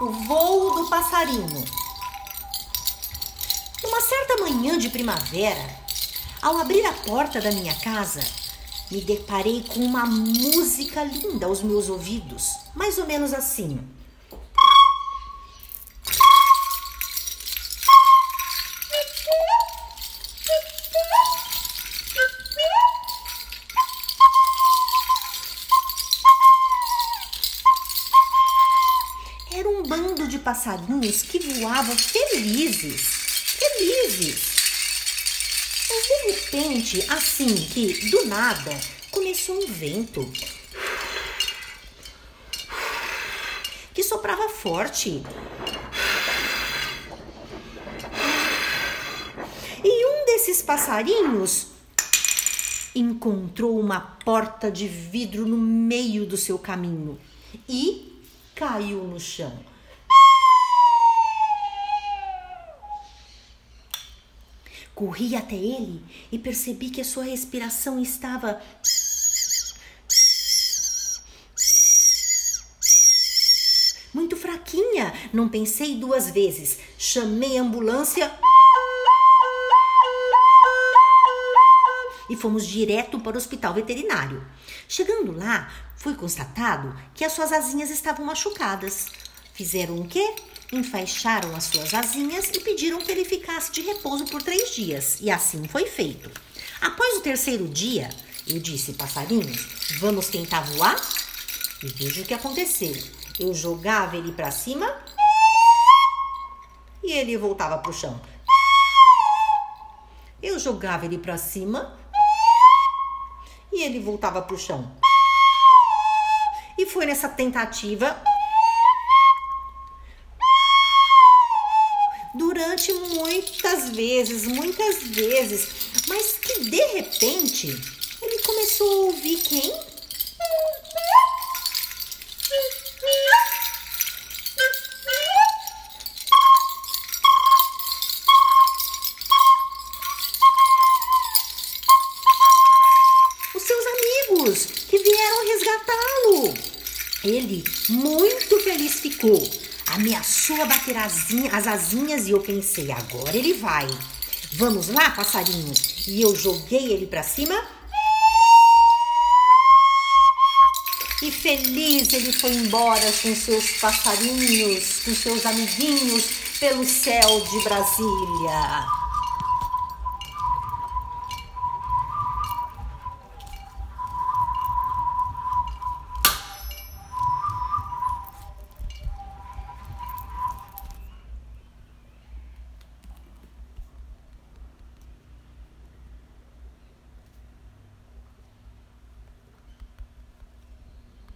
O voo do passarinho. Uma certa manhã de primavera, ao abrir a porta da minha casa, me deparei com uma música linda aos meus ouvidos, mais ou menos assim. De passarinhos que voavam felizes, felizes. Mas de repente, assim que do nada, começou um vento que soprava forte. E um desses passarinhos encontrou uma porta de vidro no meio do seu caminho e caiu no chão. Corri até ele e percebi que a sua respiração estava muito fraquinha. Não pensei duas vezes. Chamei a ambulância e fomos direto para o hospital veterinário. Chegando lá, foi constatado que as suas asinhas estavam machucadas. Fizeram o quê? Enfaixaram as suas asinhas e pediram que ele ficasse de repouso por três dias. E assim foi feito. Após o terceiro dia, eu disse, passarinhos, vamos tentar voar? E veja o que aconteceu. Eu jogava ele para cima e ele voltava para o chão. Eu jogava ele para cima e ele voltava para o chão. E foi nessa tentativa vezes, muitas vezes, mas que de repente ele começou a ouvir quem? Os seus amigos que vieram resgatá-lo. Ele muito feliz ficou ameaçou a bater as asinhas e eu pensei, agora ele vai. Vamos lá, passarinho. E eu joguei ele para cima. E feliz ele foi embora com seus passarinhos, com seus amiguinhos pelo céu de Brasília.